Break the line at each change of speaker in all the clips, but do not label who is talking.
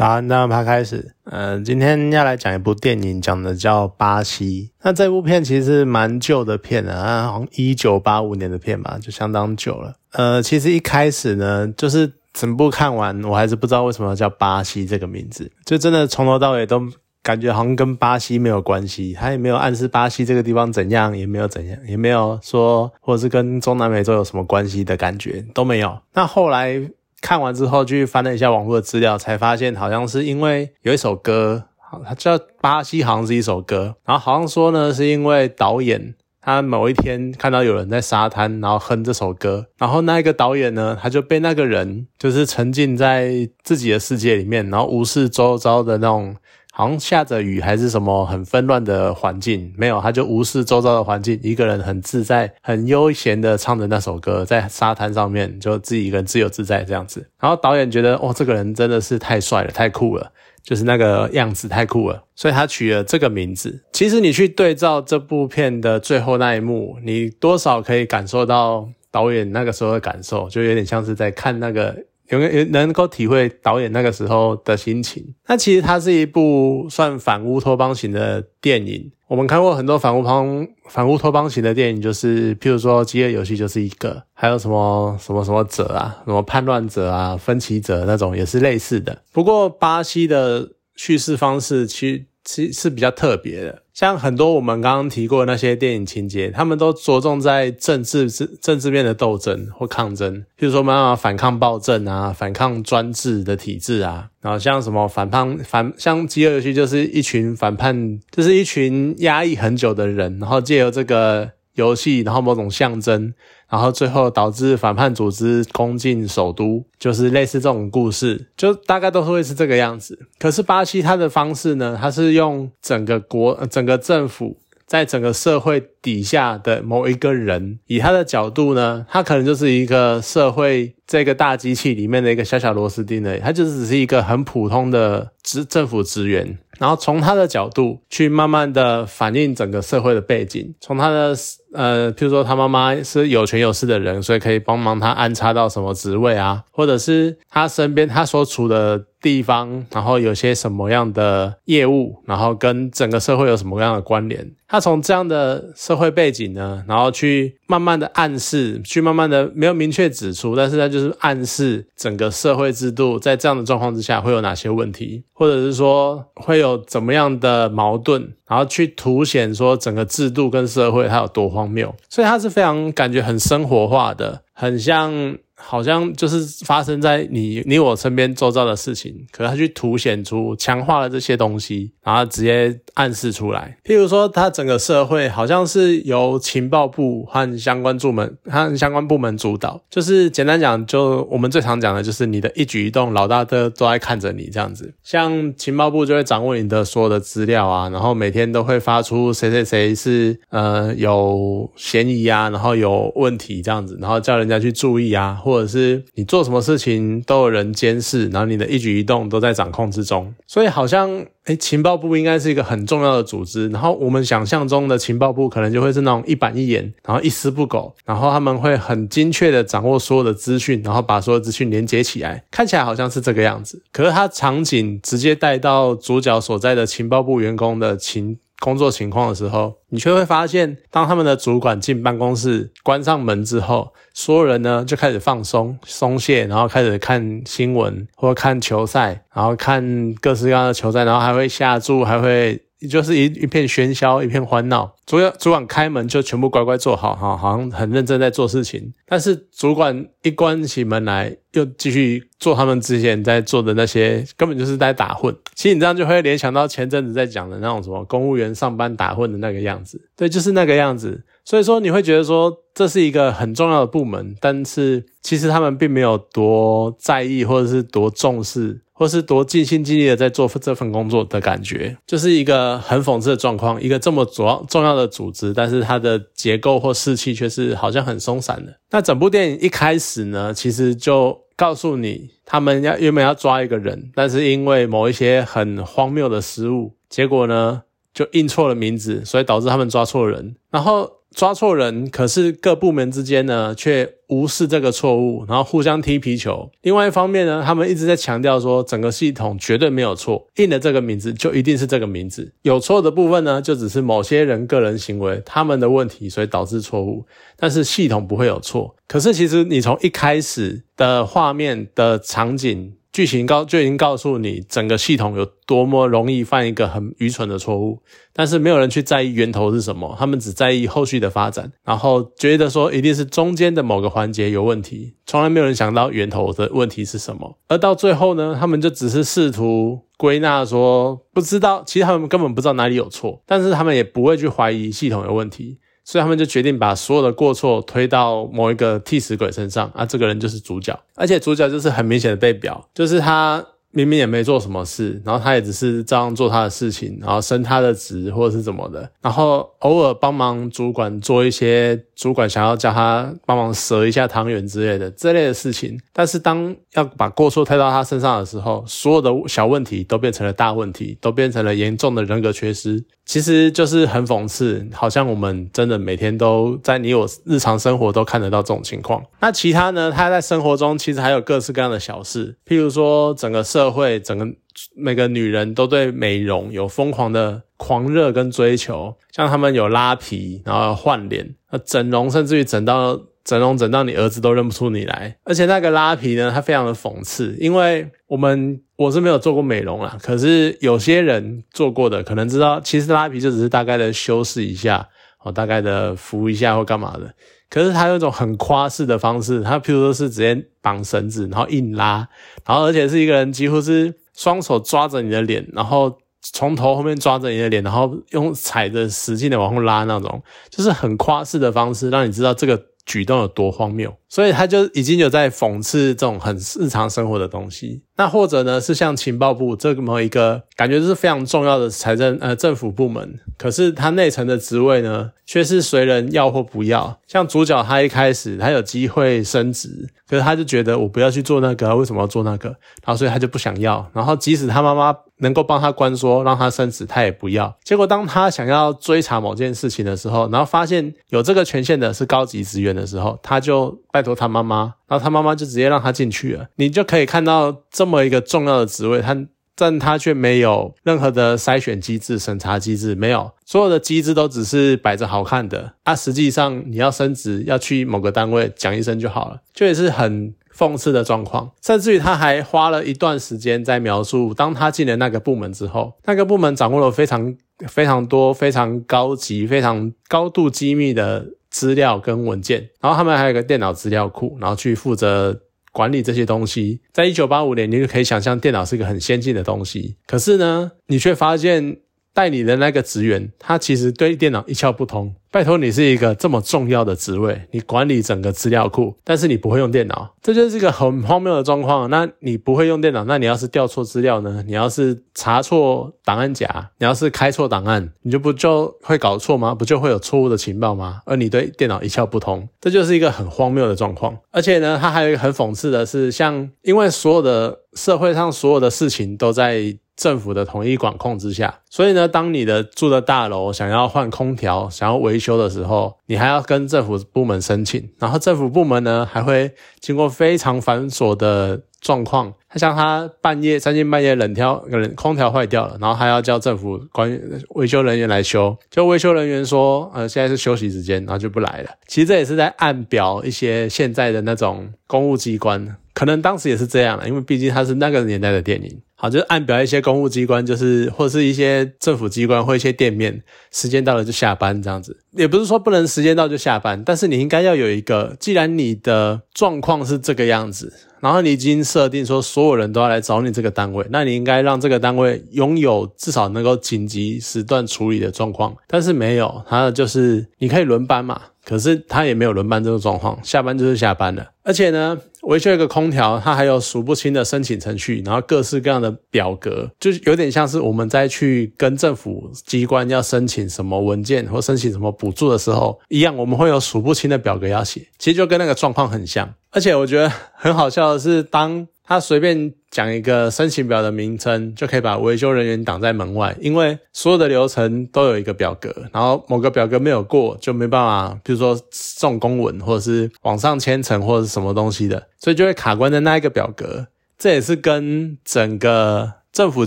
早安，那么开始。嗯，今天要来讲一部电影，讲的叫《巴西》。那这部片其实蛮旧的片啊，好像一九八五年的片吧，就相当久了。呃，其实一开始呢，就是整部看完，我还是不知道为什么叫巴西这个名字，就真的从头到尾都感觉好像跟巴西没有关系，他也没有暗示巴西这个地方怎样，也没有怎样，也没有说或者是跟中南美洲有什么关系的感觉都没有。那后来。看完之后，去翻了一下网络的资料，才发现好像是因为有一首歌，它叫《巴西》，好像是一首歌。然后好像说呢，是因为导演他某一天看到有人在沙滩，然后哼这首歌，然后那一个导演呢，他就被那个人就是沉浸在自己的世界里面，然后无视周遭的那种。好像下着雨还是什么很纷乱的环境，没有，他就无视周遭的环境，一个人很自在、很悠闲的唱着那首歌，在沙滩上面就自己一个人自由自在这样子。然后导演觉得，哦，这个人真的是太帅了，太酷了，就是那个样子太酷了，所以他取了这个名字。其实你去对照这部片的最后那一幕，你多少可以感受到导演那个时候的感受，就有点像是在看那个。有有能够体会导演那个时候的心情。那其实它是一部算反乌托邦型的电影。我们看过很多反乌邦反乌托邦型的电影，就是譬如说《饥饿游戏》就是一个，还有什么什么什么者啊，什么叛乱者啊、分歧者那种也是类似的。不过巴西的叙事方式其实。其是比较特别的，像很多我们刚刚提过那些电影情节，他们都着重在政治政治面的斗争或抗争，譬如说妈妈反抗暴政啊，反抗专制的体制啊，然后像什么反叛反像饥饿游戏就是一群反叛，就是一群压抑很久的人，然后借由这个游戏，然后某种象征。然后最后导致反叛组织攻进首都，就是类似这种故事，就大概都是会是这个样子。可是巴西它的方式呢，它是用整个国、整个政府在整个社会底下的某一个人，以他的角度呢，他可能就是一个社会这个大机器里面的一个小小螺丝钉而已，他就只是一个很普通的职政府职员。然后从他的角度去慢慢的反映整个社会的背景，从他的呃，譬如说他妈妈是有权有势的人，所以可以帮忙他安插到什么职位啊，或者是他身边他所处的地方，然后有些什么样的业务，然后跟整个社会有什么样的关联。他从这样的社会背景呢，然后去慢慢的暗示，去慢慢的没有明确指出，但是它就是暗示整个社会制度在这样的状况之下会有哪些问题，或者是说会有怎么样的矛盾，然后去凸显说整个制度跟社会它有多荒谬，所以它是非常感觉很生活化的，很像。好像就是发生在你你我身边周遭的事情，可是他去凸显出、强化了这些东西，然后直接暗示出来。譬如说，他整个社会好像是由情报部和相关部门、和相关部门主导。就是简单讲，就我们最常讲的就是你的一举一动，老大都都在看着你这样子。像情报部就会掌握你的所有的资料啊，然后每天都会发出谁谁谁是呃有嫌疑啊，然后有问题这样子，然后叫人家去注意啊。或者是你做什么事情都有人监视，然后你的一举一动都在掌控之中，所以好像诶情报部应该是一个很重要的组织。然后我们想象中的情报部可能就会是那种一板一眼，然后一丝不苟，然后他们会很精确的掌握所有的资讯，然后把所有资讯连接起来，看起来好像是这个样子。可是它场景直接带到主角所在的情报部员工的情。工作情况的时候，你却会发现，当他们的主管进办公室关上门之后，所有人呢就开始放松、松懈，然后开始看新闻或看球赛，然后看各式各样的球赛，然后还会下注，还会。就是一一片喧嚣，一片欢闹。主要主管开门就全部乖乖坐好，哈，好像很认真在做事情。但是主管一关起门来，又继续做他们之前在做的那些，根本就是在打混。其实你这样就会联想到前阵子在讲的那种什么公务员上班打混的那个样子。对，就是那个样子。所以说你会觉得说这是一个很重要的部门，但是其实他们并没有多在意，或者是多重视。或是多尽心尽力的在做这份工作的感觉，就是一个很讽刺的状况。一个这么主要重要的组织，但是它的结构或士气却是好像很松散的。那整部电影一开始呢，其实就告诉你，他们要原本要抓一个人，但是因为某一些很荒谬的失误，结果呢就印错了名字，所以导致他们抓错人。然后抓错人，可是各部门之间呢却无视这个错误，然后互相踢皮球。另外一方面呢，他们一直在强调说整个系统绝对没有错，印的这个名字就一定是这个名字，有错的部分呢就只是某些人个人行为他们的问题，所以导致错误，但是系统不会有错。可是其实你从一开始的画面的场景。剧情告就已经告诉你，整个系统有多么容易犯一个很愚蠢的错误，但是没有人去在意源头是什么，他们只在意后续的发展，然后觉得说一定是中间的某个环节有问题，从来没有人想到源头的问题是什么。而到最后呢，他们就只是试图归纳说不知道，其实他们根本不知道哪里有错，但是他们也不会去怀疑系统有问题。所以他们就决定把所有的过错推到某一个替死鬼身上啊，这个人就是主角，而且主角就是很明显的被表，就是他。明明也没做什么事，然后他也只是照样做他的事情，然后升他的职或者是怎么的，然后偶尔帮忙主管做一些主管想要叫他帮忙折一下汤圆之类的这类的事情。但是当要把过错推到他身上的时候，所有的小问题都变成了大问题，都变成了严重的人格缺失。其实就是很讽刺，好像我们真的每天都在你我日常生活都看得到这种情况。那其他呢？他在生活中其实还有各式各样的小事，譬如说整个社社会整个每个女人都对美容有疯狂的狂热跟追求，像他们有拉皮，然后换脸，整容，甚至于整到整容整到你儿子都认不出你来。而且那个拉皮呢，它非常的讽刺，因为我们我是没有做过美容啦，可是有些人做过的，可能知道，其实拉皮就只是大概的修饰一下，哦，大概的敷一下或干嘛的。可是他有一种很夸式的方式，他譬如说是直接绑绳子，然后硬拉，然后而且是一个人几乎是双手抓着你的脸，然后从头后面抓着你的脸，然后用踩着使劲的往后拉那种，就是很夸式的方式，让你知道这个举动有多荒谬。所以他就已经有在讽刺这种很日常生活的东西。那或者呢，是像情报部这么一个感觉是非常重要的财政呃政府部门，可是他内层的职位呢，却是随人要或不要。像主角他一开始他有机会升职，可是他就觉得我不要去做那个，为什么要做那个？然后所以他就不想要。然后即使他妈妈能够帮他关说让他升职，他也不要。结果当他想要追查某件事情的时候，然后发现有这个权限的是高级职员的时候，他就。拜托他妈妈，然后他妈妈就直接让他进去了。你就可以看到这么一个重要的职位，他但他却没有任何的筛选机制、审查机制，没有所有的机制都只是摆着好看的。啊，实际上你要升职，要去某个单位讲一声就好了，这也是很讽刺的状况。甚至于他还花了一段时间在描述，当他进了那个部门之后，那个部门掌握了非常非常多、非常高级、非常高度机密的。资料跟文件，然后他们还有个电脑资料库，然后去负责管理这些东西。在一九八五年，你就可以想象电脑是一个很先进的东西。可是呢，你却发现。代理的那个职员，他其实对电脑一窍不通。拜托，你是一个这么重要的职位，你管理整个资料库，但是你不会用电脑，这就是一个很荒谬的状况。那你不会用电脑，那你要是调错资料呢？你要是查错档案夹，你要是开错档案，你就不就会搞错吗？不就会有错误的情报吗？而你对电脑一窍不通，这就是一个很荒谬的状况。而且呢，它还有一个很讽刺的是，像因为所有的社会上所有的事情都在。政府的统一管控之下，所以呢，当你的住的大楼想要换空调、想要维修的时候，你还要跟政府部门申请，然后政府部门呢还会经过非常繁琐的状况。他像他半夜三更半夜冷调冷空调坏掉了，然后还要叫政府关维修人员来修，就维修人员说，呃，现在是休息时间，然后就不来了。其实这也是在暗表一些现在的那种公务机关，可能当时也是这样了，因为毕竟它是那个年代的电影。好，就是按表一些公务机关，就是或是一些政府机关或一些店面，时间到了就下班这样子。也不是说不能时间到就下班，但是你应该要有一个，既然你的状况是这个样子，然后你已经设定说所有人都要来找你这个单位，那你应该让这个单位拥有至少能够紧急时段处理的状况。但是没有，它就是你可以轮班嘛。可是他也没有轮班这个状况，下班就是下班了。而且呢，维修一个空调，它还有数不清的申请程序，然后各式各样的表格，就是有点像是我们在去跟政府机关要申请什么文件或申请什么补助的时候一样，我们会有数不清的表格要写。其实就跟那个状况很像。而且我觉得很好笑的是，当他随便讲一个申请表的名称，就可以把维修人员挡在门外，因为所有的流程都有一个表格，然后某个表格没有过，就没办法，比如说送公文或者是网上签呈或者是什么东西的，所以就会卡关在那一个表格。这也是跟整个政府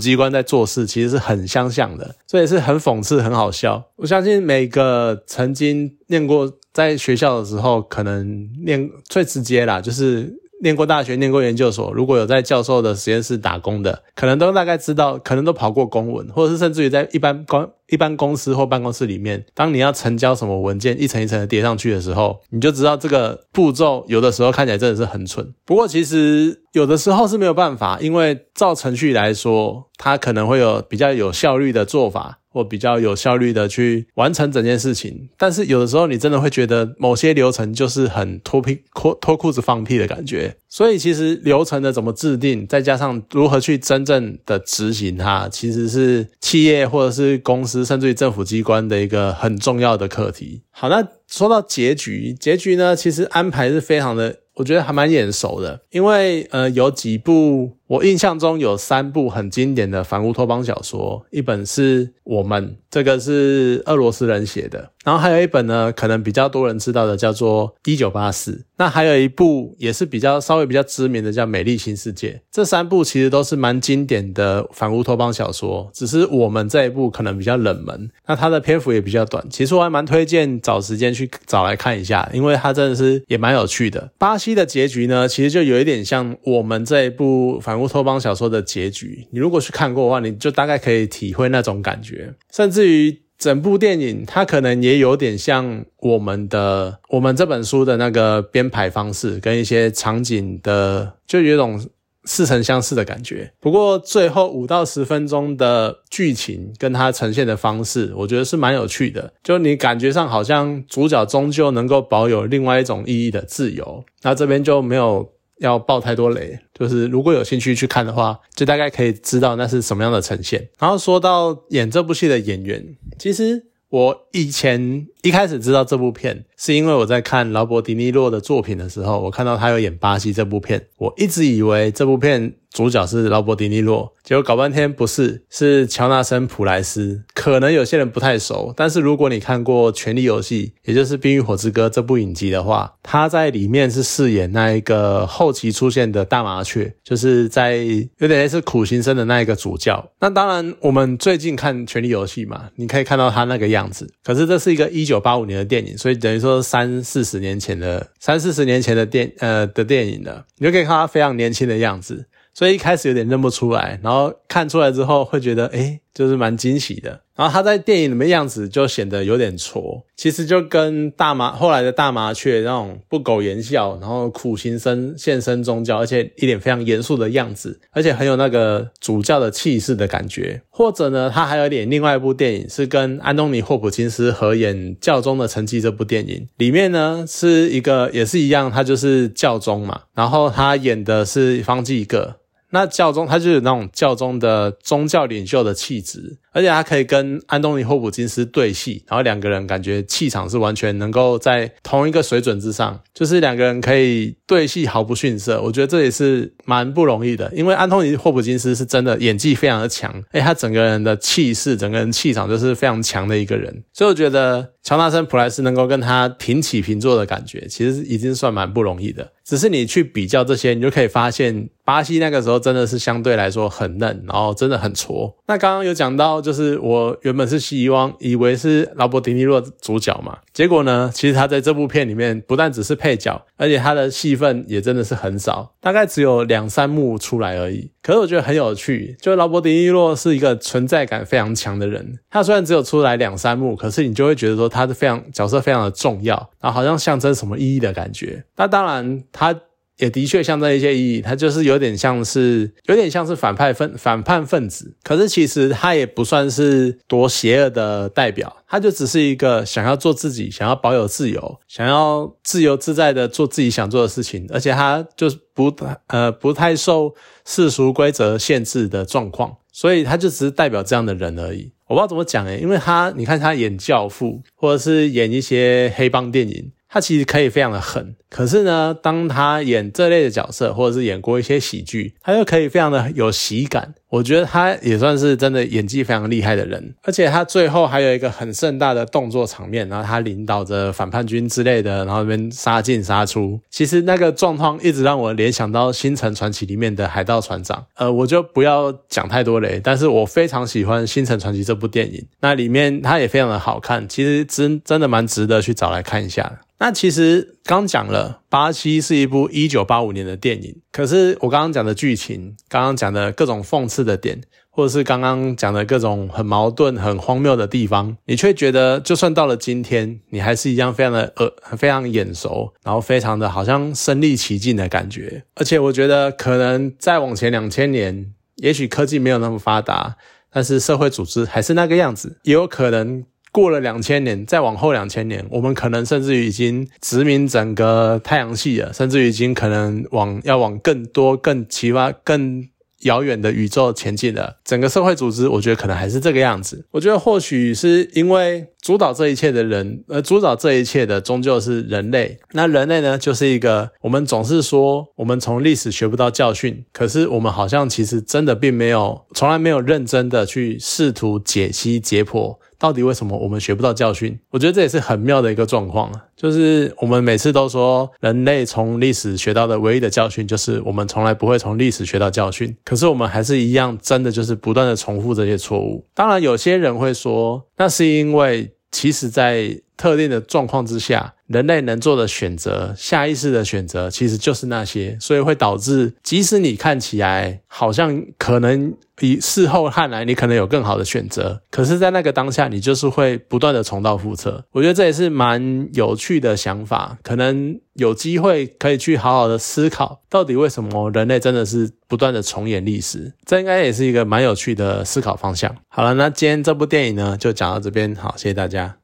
机关在做事其实是很相像的，这也是很讽刺、很好笑。我相信每个曾经念过在学校的时候，可能念最直接啦，就是。念过大学，念过研究所，如果有在教授的实验室打工的，可能都大概知道，可能都跑过公文，或者是甚至于在一般公一般公司或办公室里面，当你要成交什么文件，一层一层的叠上去的时候，你就知道这个步骤有的时候看起来真的是很蠢。不过其实有的时候是没有办法，因为照程序来说，它可能会有比较有效率的做法。或比较有效率的去完成整件事情，但是有的时候你真的会觉得某些流程就是很脱屁脱脱裤子放屁的感觉，所以其实流程的怎么制定，再加上如何去真正的执行它，其实是企业或者是公司甚至于政府机关的一个很重要的课题。好，那说到结局，结局呢，其实安排是非常的。我觉得还蛮眼熟的，因为呃有几部我印象中有三部很经典的反乌托邦小说，一本是我们这个是俄罗斯人写的，然后还有一本呢，可能比较多人知道的叫做《一九八四》，那还有一部也是比较稍微比较知名的叫《美丽新世界》。这三部其实都是蛮经典的反乌托邦小说，只是我们这一部可能比较冷门，那它的篇幅也比较短。其实我还蛮推荐找时间去找来看一下，因为它真的是也蛮有趣的。巴西的结局呢，其实就有一点像我们这一部反乌乌托邦小说的结局。你如果去看过的话，你就大概可以体会那种感觉，甚至于。整部电影它可能也有点像我们的我们这本书的那个编排方式，跟一些场景的，就有一种似曾相识的感觉。不过最后五到十分钟的剧情跟它呈现的方式，我觉得是蛮有趣的。就你感觉上好像主角终究能够保有另外一种意义的自由，那这边就没有。要爆太多雷，就是如果有兴趣去看的话，就大概可以知道那是什么样的呈现。然后说到演这部戏的演员，其实我以前一开始知道这部片，是因为我在看劳勃迪尼洛的作品的时候，我看到他有演巴西这部片，我一直以为这部片。主角是劳勃迪尼洛，结果搞半天不是，是乔纳森普莱斯。可能有些人不太熟，但是如果你看过《权力游戏》，也就是《冰与火之歌》这部影集的话，他在里面是饰演那一个后期出现的大麻雀，就是在有点类似苦行僧的那一个主教。那当然，我们最近看《权力游戏》嘛，你可以看到他那个样子。可是这是一个一九八五年的电影，所以等于说都三四十年前的三四十年前的电呃的电影了，你就可以看他非常年轻的样子。所以一开始有点认不出来，然后看出来之后会觉得，哎，就是蛮惊喜的。然后他在电影里面样子就显得有点挫，其实就跟大麻后来的大麻雀那种不苟言笑，然后苦行僧现身宗教，而且一脸非常严肃的样子，而且很有那个主教的气势的感觉。或者呢，他还有点另外一部电影是跟安东尼霍普金斯合演《教宗的成绩》这部电影，里面呢是一个也是一样，他就是教宗嘛，然后他演的是方济各。那教宗他就有那种教宗的宗教领袖的气质，而且他可以跟安东尼霍普金斯对戏，然后两个人感觉气场是完全能够在同一个水准之上，就是两个人可以对戏毫不逊色。我觉得这也是蛮不容易的，因为安东尼霍普金斯是真的演技非常的强，哎，他整个人的气势，整个人气场就是非常强的一个人，所以我觉得乔纳森普莱斯能够跟他平起平坐的感觉，其实已经算蛮不容易的。只是你去比较这些，你就可以发现，巴西那个时候真的是相对来说很嫩，然后真的很挫。那刚刚有讲到，就是我原本是希望以为是劳勃迪尼洛主角嘛，结果呢，其实他在这部片里面不但只是配角，而且他的戏份也真的是很少，大概只有两三幕出来而已。可是我觉得很有趣，就劳勃迪尼洛是一个存在感非常强的人，他虽然只有出来两三幕，可是你就会觉得说他是非常角色非常的重要，然后好像象征什么意义的感觉。那当然。他也的确象征一些意义，他就是有点像是有点像是反派分反叛分子，可是其实他也不算是多邪恶的代表，他就只是一个想要做自己，想要保有自由，想要自由自在的做自己想做的事情，而且他就是不呃不太受世俗规则限制的状况，所以他就只是代表这样的人而已。我不知道怎么讲诶，因为他你看他演教父，或者是演一些黑帮电影。他其实可以非常的狠，可是呢，当他演这类的角色，或者是演过一些喜剧，他又可以非常的有喜感。我觉得他也算是真的演技非常厉害的人，而且他最后还有一个很盛大的动作场面，然后他领导着反叛军之类的，然后那边杀进杀出。其实那个状况一直让我联想到《星辰传奇》里面的海盗船长。呃，我就不要讲太多雷，但是我非常喜欢《星辰传奇》这部电影，那里面它也非常的好看，其实真真的蛮值得去找来看一下。那其实刚讲了，巴西是一部一九八五年的电影。可是我刚刚讲的剧情，刚刚讲的各种讽刺的点，或者是刚刚讲的各种很矛盾、很荒谬的地方，你却觉得，就算到了今天，你还是一样非常的呃，非常眼熟，然后非常的好像身临其境的感觉。而且我觉得，可能再往前两千年，也许科技没有那么发达，但是社会组织还是那个样子，也有可能。过了两千年，再往后两千年，我们可能甚至于已经殖民整个太阳系了，甚至于已经可能往要往更多、更奇葩、更遥远的宇宙前进了。整个社会组织，我觉得可能还是这个样子。我觉得或许是因为主导这一切的人，呃，主导这一切的终究是人类。那人类呢，就是一个我们总是说我们从历史学不到教训，可是我们好像其实真的并没有，从来没有认真的去试图解析解剖。到底为什么我们学不到教训？我觉得这也是很妙的一个状况啊！就是我们每次都说，人类从历史学到的唯一的教训，就是我们从来不会从历史学到教训。可是我们还是一样，真的就是不断的重复这些错误。当然，有些人会说，那是因为其实在特定的状况之下。人类能做的选择，下意识的选择，其实就是那些，所以会导致，即使你看起来好像可能以事后看来，你可能有更好的选择，可是，在那个当下，你就是会不断的重蹈覆辙。我觉得这也是蛮有趣的想法，可能有机会可以去好好的思考，到底为什么人类真的是不断的重演历史，这应该也是一个蛮有趣的思考方向。好了，那今天这部电影呢，就讲到这边，好，谢谢大家。